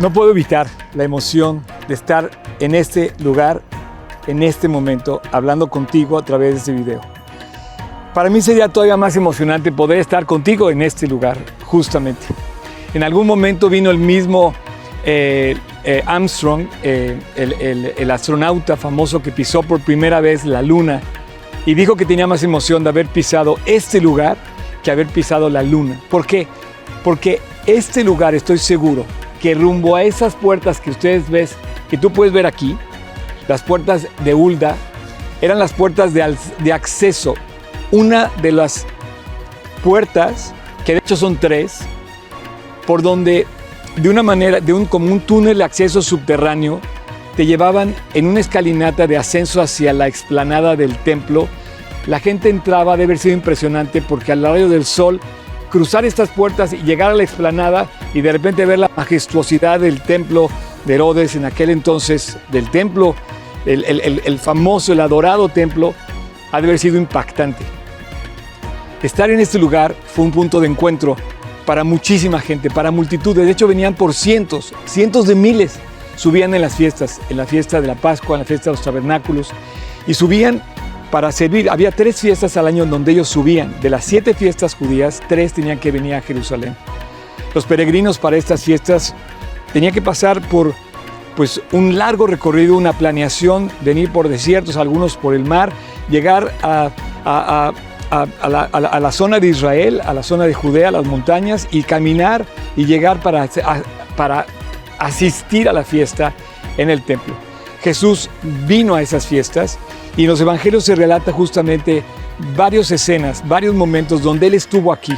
No puedo evitar la emoción de estar en este lugar, en este momento, hablando contigo a través de este video. Para mí sería todavía más emocionante poder estar contigo en este lugar, justamente. En algún momento vino el mismo eh, eh, Armstrong, eh, el, el astronauta famoso que pisó por primera vez la luna, y dijo que tenía más emoción de haber pisado este lugar que haber pisado la luna. ¿Por qué? Porque este lugar, estoy seguro, que rumbo a esas puertas que ustedes ven, que tú puedes ver aquí, las puertas de Ulda, eran las puertas de, de acceso. Una de las puertas, que de hecho son tres, por donde de una manera, de un, como un túnel de acceso subterráneo, te llevaban en una escalinata de ascenso hacia la explanada del templo. La gente entraba, debe haber sido impresionante porque al rayo del sol cruzar estas puertas y llegar a la explanada y de repente ver la majestuosidad del templo de Herodes en aquel entonces, del templo, el, famoso, el adorado templo, ha de haber sido impactante. Estar en este lugar fue un punto de encuentro para muchísima gente, para multitudes. De hecho, venían por cientos, cientos de miles. Subían en las fiestas, en la fiesta de la Pascua, en la fiesta de los tabernáculos, y subían para servir. Había tres fiestas al año en donde ellos subían. De las siete fiestas judías, tres tenían que venir a Jerusalén. Los peregrinos para estas fiestas tenían que pasar por pues, un largo recorrido, una planeación, venir por desiertos, algunos por el mar, llegar a, la, zona de Israel, a la zona de Judea, a las montañas, y caminar y llegar para, para asistir a la fiesta en el templo. Jesús vino a esas fiestas y en los evangelios se relata justamente varias escenas, varios momentos donde Él estuvo aquí.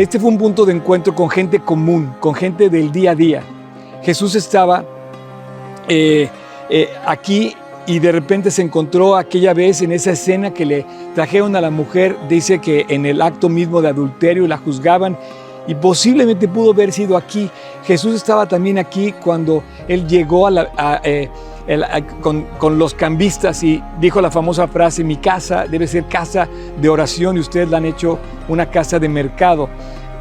Este fue un punto de encuentro con gente común, con gente del día a día. Jesús estaba eh, eh, aquí y de repente se encontró aquella vez en esa escena que le trajeron a la mujer, dice que en el acto mismo de adulterio la juzgaban y posiblemente pudo haber sido aquí. Jesús estaba también aquí cuando él llegó eh, con, con, los cambistas y dijo la famosa frase, mi casa debe ser casa de oración y ustedes la han hecho una casa de mercado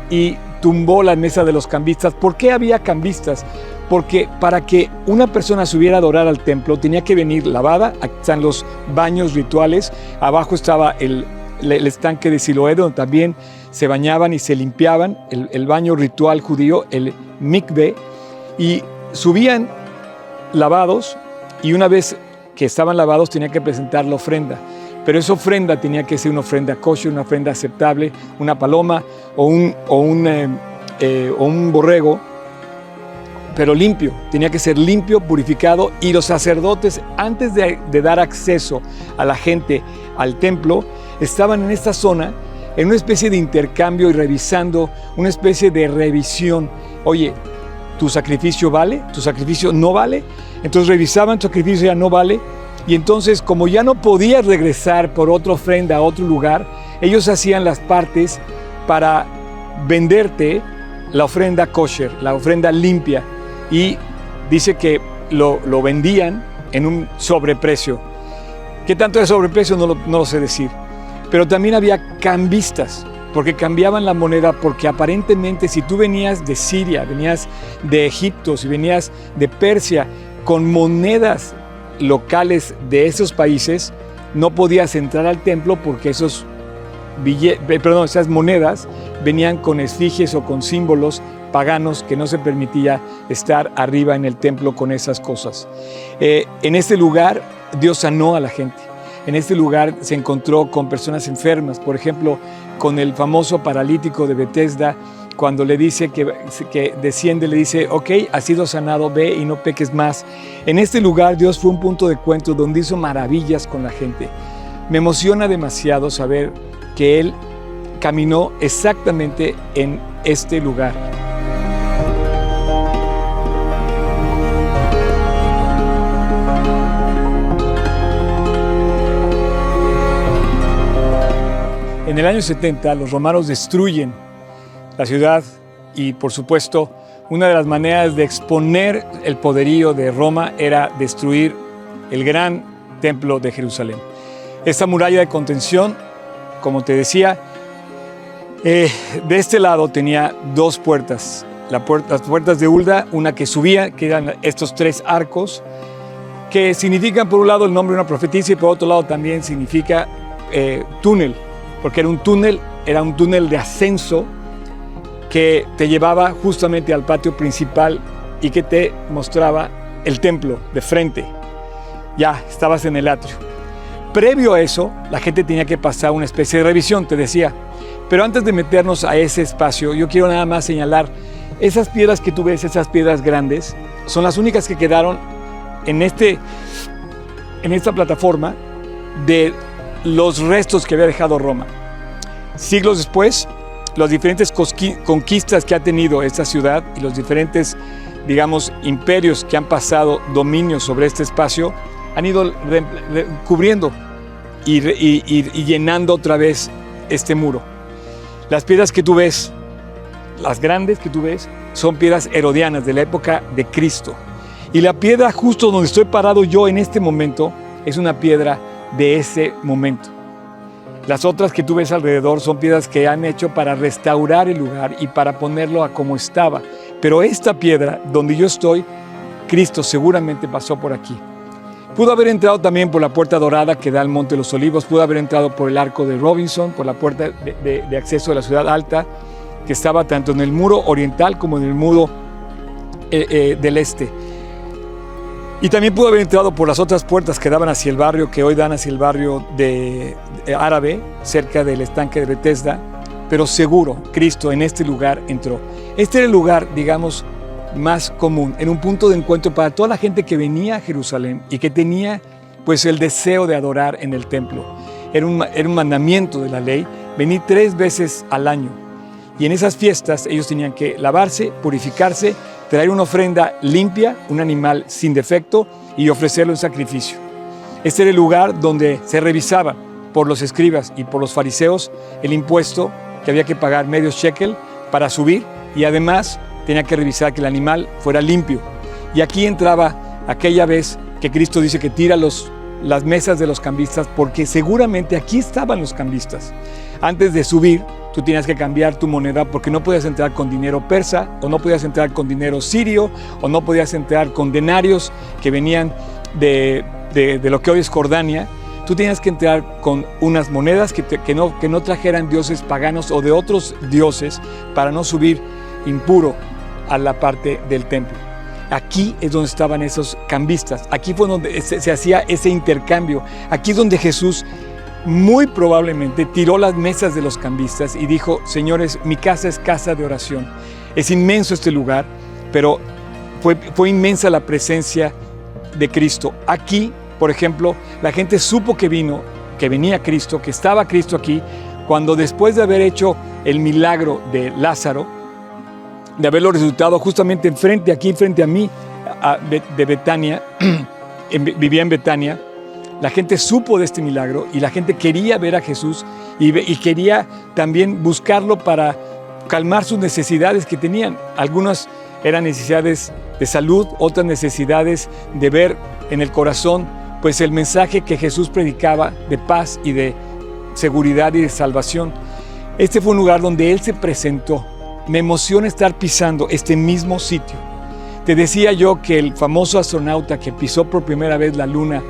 y tumbó la mesa de los cambistas. ¿Por qué había cambistas? Porque para que una persona subiera a adorar al templo tenía que venir lavada, aquí están los baños rituales, abajo estaba el, estanque de Siloé donde también se bañaban y se limpiaban, el, baño ritual judío, el mikve, y subían lavados y una vez que estaban lavados tenía que presentar la ofrenda. Pero esa ofrenda tenía que ser una ofrenda kosher, una ofrenda aceptable, una paloma o un, o un, eh, eh, o un borrego, pero limpio. Tenía que ser limpio, purificado. Y los sacerdotes, antes de, de dar acceso a la gente al templo, estaban en esta zona en una especie de intercambio y revisando, una especie de revisión. Oye, ¿tu sacrificio vale? ¿Tu sacrificio no vale? Entonces revisaban, tu sacrificio ya no vale y entonces, como ya no podía regresar por otra ofrenda a otro lugar, ellos hacían las partes para venderte la ofrenda kosher, la ofrenda limpia. Y dice que lo, vendían en un sobreprecio. ¿Qué tanto de sobreprecio? No lo, no lo sé decir. Pero también había cambistas, porque cambiaban la moneda, porque aparentemente si tú venías de Siria, venías de Egipto, si venías de Persia, con monedas locales de esos países, no podías entrar al templo porque esos perdón, esas monedas venían con esfigies o con símbolos paganos que no se permitía estar arriba en el templo con esas cosas. Eh, en este lugar Dios sanó a la gente. En este lugar se encontró con personas enfermas, por ejemplo, con el famoso paralítico de Bethesda cuando le dice que, que desciende, le dice, ok, has sido sanado, ve y no peques más. En este lugar Dios fue un punto de encuentro donde hizo maravillas con la gente. Me emociona demasiado saber que Él caminó exactamente en este lugar. el año 70 los romanos destruyen la ciudad y por supuesto una de las maneras de exponer el poderío de Roma era destruir el gran templo de Jerusalén. Esta muralla de contención, como te decía, eh, de este lado tenía dos puertas. las puertas de Ulda, una que subía, que eran estos tres arcos, que significan por un lado el nombre de una profetisa y por otro lado también significa eh, túnel, porque era un túnel, era un túnel de ascenso que te llevaba justamente al patio principal y que te mostraba el templo de frente. Ya, estabas en el atrio. Previo a eso, la gente tenía que pasar una especie de revisión, te decía. Pero antes de meternos a ese espacio, yo quiero nada más señalar, esas piedras que tú ves, esas piedras grandes, son las únicas que quedaron en, este, en esta plataforma de los restos que había dejado Roma. Siglos después, las diferentes conquistas que ha tenido esta ciudad y los diferentes, digamos, imperios que han pasado dominio sobre este espacio, han ido cubriendo y, llenando otra vez este muro. Las piedras que tú ves, las grandes que tú ves, son piedras herodianas de la época de Cristo. Y la piedra justo donde estoy parado yo en este momento es una piedra de ese momento. Las otras que tú ves alrededor son piedras que han hecho para restaurar el lugar y para ponerlo a como estaba. Pero esta piedra, donde yo estoy, Cristo seguramente pasó por aquí. Pudo haber entrado también por la puerta dorada que da al Monte de los Olivos, pudo haber entrado por el arco de Robinson, por la puerta de, acceso a la ciudad alta, que estaba tanto en el muro oriental como en el muro eh, eh, del este. Y también pudo haber entrado por las otras puertas que daban hacia el barrio, que hoy dan hacia el barrio de, árabe, cerca del estanque de Bethesda, pero seguro Cristo en este lugar entró. Este era el lugar, digamos, más común, en un punto de encuentro para toda la gente que venía a Jerusalén y que tenía pues el deseo de adorar en el templo. Era un, era un mandamiento de la ley, venir tres veces al año. Y en esas fiestas ellos tenían que lavarse, purificarse traer una ofrenda limpia, un animal sin defecto y ofrecerlo en sacrificio. Este era el lugar donde se revisaba por los escribas y por los fariseos el impuesto que había que pagar medio shekel para subir y además tenía que revisar que el animal fuera limpio. Y aquí entraba aquella vez que Cristo dice que tira las mesas de los cambistas porque seguramente aquí estaban los cambistas. Antes de subir, tú tienes que cambiar tu moneda porque no podías entrar con dinero persa o no podías entrar con dinero sirio o no podías entrar con denarios que venían de, lo que hoy es Jordania. Tú tienes que entrar con unas monedas que, que, no, que no trajeran dioses paganos o de otros dioses para no subir impuro a la parte del templo. Aquí es donde estaban esos cambistas. Aquí fue donde se, se hacía ese intercambio. Aquí es donde Jesús muy probablemente tiró las mesas de los cambistas y dijo, señores, mi casa es casa de oración. Es inmenso este lugar, pero fue, inmensa la presencia de Cristo. Aquí, por ejemplo, la gente supo que vino, que venía Cristo, que estaba Cristo aquí, cuando después de haber hecho el milagro de Lázaro, de haberlo resultado justamente enfrente, aquí frente a mí, de Betania, vivía en Betania, la gente supo de este milagro y la gente quería ver a Jesús y, quería también buscarlo para calmar sus necesidades que tenían. Algunas eran necesidades de salud, otras necesidades de ver en el corazón pues el mensaje que Jesús predicaba de paz y de seguridad y de salvación. Este fue un lugar donde Él se presentó. Me emociona estar pisando este mismo sitio. Te decía yo que el famoso astronauta que pisó por primera vez la luna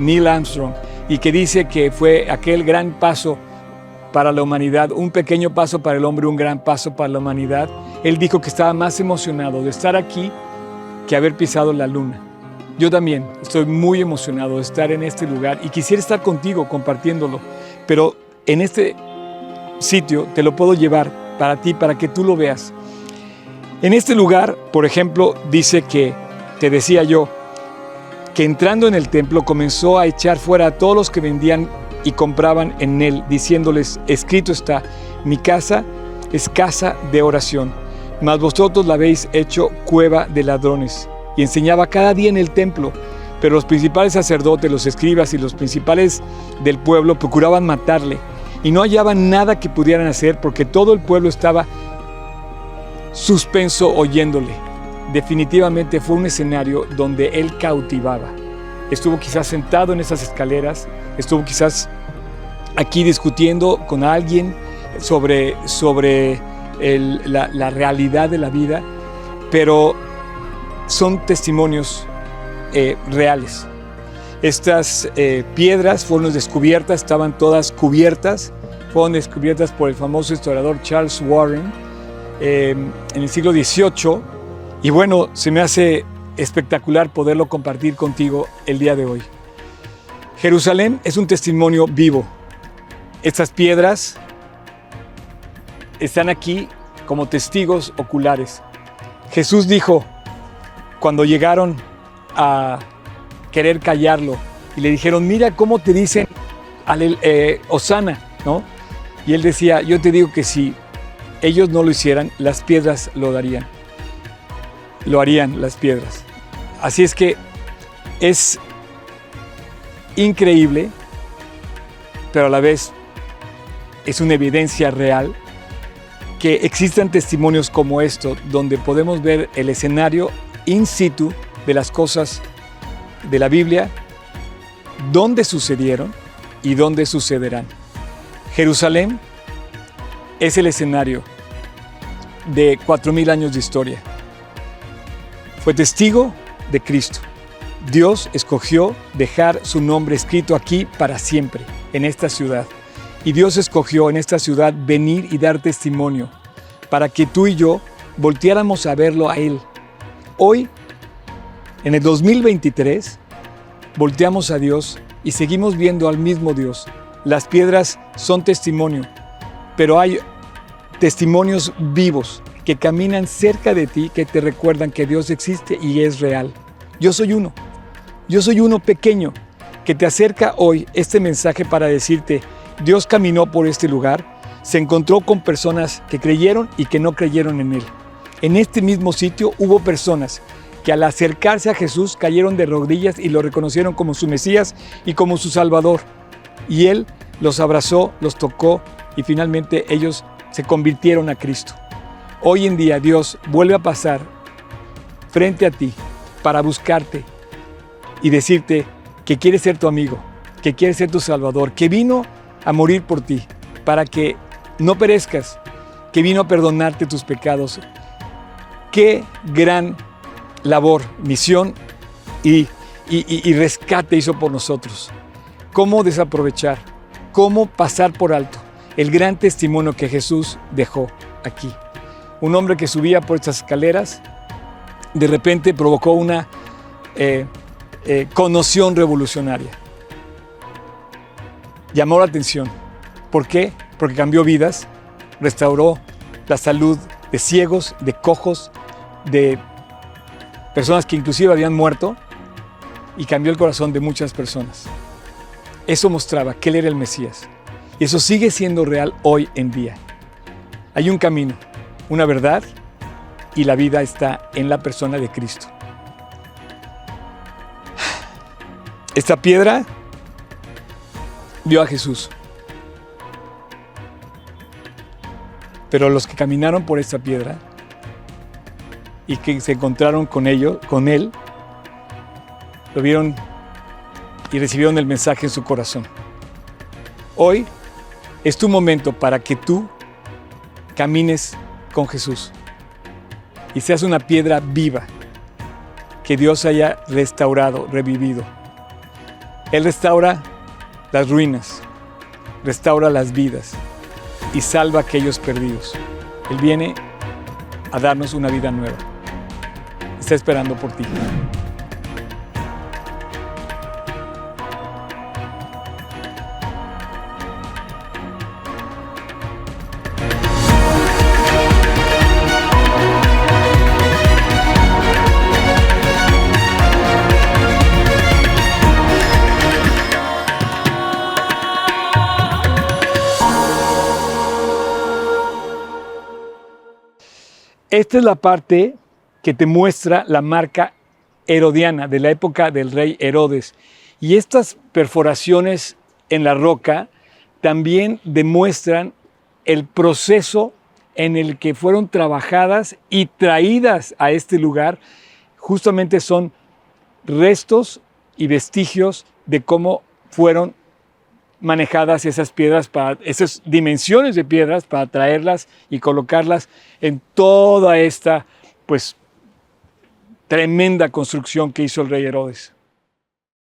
Neil Armstrong, y que dice que fue aquel gran paso para la humanidad, un pequeño paso para el hombre, un gran paso para la humanidad. Él dijo que estaba más emocionado de estar aquí que haber pisado la luna. Yo también estoy muy emocionado de estar en este lugar y quisiera estar contigo compartiéndolo, pero en este sitio te lo puedo llevar para ti, para que tú lo veas. En este lugar, por ejemplo, dice que, te decía yo, que entrando en el templo comenzó a echar fuera a todos los que vendían y compraban en él, diciéndoles, escrito está, mi casa es casa de oración, mas vosotros la habéis hecho cueva de ladrones. Y enseñaba cada día en el templo, pero los principales sacerdotes, los escribas y los principales del pueblo procuraban matarle, y no hallaban nada que pudieran hacer porque todo el pueblo estaba suspenso oyéndole. Definitivamente fue un escenario donde él cautivaba. Estuvo quizás sentado en esas escaleras, estuvo quizás aquí discutiendo con alguien sobre, sobre la, realidad de la vida, pero son testimonios eh, reales. Estas eh, piedras fueron descubiertas, estaban todas cubiertas, fueron descubiertas por el famoso historiador Charles Warren eh, en el siglo XVIII. Y bueno, se me hace espectacular poderlo compartir contigo el día de hoy. Jerusalén es un testimonio vivo. Estas piedras están aquí como testigos oculares. Jesús dijo, cuando llegaron a querer callarlo y le dijeron, mira cómo te dicen eh, Osana, ¿no? Y él decía, yo te digo que si ellos no lo hicieran, las piedras lo darían. Lo harían las piedras. Así es que es increíble, pero a la vez es una evidencia real que existan testimonios como esto, donde podemos ver el escenario in situ de las cosas de la Biblia, dónde sucedieron y dónde sucederán. Jerusalén es el escenario de cuatro mil años de historia. Fue testigo de Cristo. Dios escogió dejar su nombre escrito aquí para siempre, en esta ciudad. Y Dios escogió en esta ciudad venir y dar testimonio para que tú y yo volteáramos a verlo a Él. Hoy en el 2023 volteamos a Dios y seguimos viendo al mismo Dios. Las piedras son testimonio, pero hay testimonios vivos que caminan cerca de ti que te recuerdan que Dios existe y es real. Yo soy uno. Yo soy uno pequeño que te acerca hoy este mensaje para decirte, Dios caminó por este lugar, se encontró con personas que creyeron y que no creyeron en Él. En este mismo sitio hubo personas que al acercarse a Jesús cayeron de rodillas y lo reconocieron como su Mesías y como su Salvador. Y Él los abrazó, los tocó y finalmente ellos se convirtieron a Cristo. Hoy en día Dios vuelve a pasar frente a ti para buscarte y decirte que quiere ser tu amigo, que quiere ser tu Salvador, que vino a morir por ti para que no perezcas, que vino a perdonarte tus pecados. Qué gran labor, misión y, rescate hizo por nosotros. ¿Cómo desaprovechar? ¿Cómo pasar por alto el gran testimonio que Jesús dejó aquí? Un hombre que subía por estas escaleras, de repente provocó una eh, eh, revolucionaria. Llamó la atención. ¿Por qué? Porque cambió vidas, restauró la salud de ciegos, de cojos, de personas que inclusive habían muerto y cambió el corazón de muchas personas. Eso mostraba que Él era el Mesías. Y eso sigue siendo real hoy en día. Hay un camino, una verdad y la vida está en la persona de Cristo. Esta piedra vio a Jesús. Pero los que caminaron por esta piedra y que se encontraron con ello, con él, lo vieron y recibieron el mensaje en su corazón. Hoy es tu momento para que tú camines con Jesús y seas una piedra viva que Dios haya restaurado, revivido. Él restaura las ruinas, restaura las vidas y salva a aquellos perdidos. Él viene a darnos una vida nueva está esperando por ti. Esta es la parte que te muestra la marca herodiana de la época del rey Herodes. Y estas perforaciones en la roca también demuestran el proceso en el que fueron trabajadas y traídas a este lugar, justamente son restos y vestigios de cómo fueron manejadas esas piedras, para, esas dimensiones de piedras para traerlas y colocarlas en toda esta, pues, tremenda construcción que hizo el rey Herodes.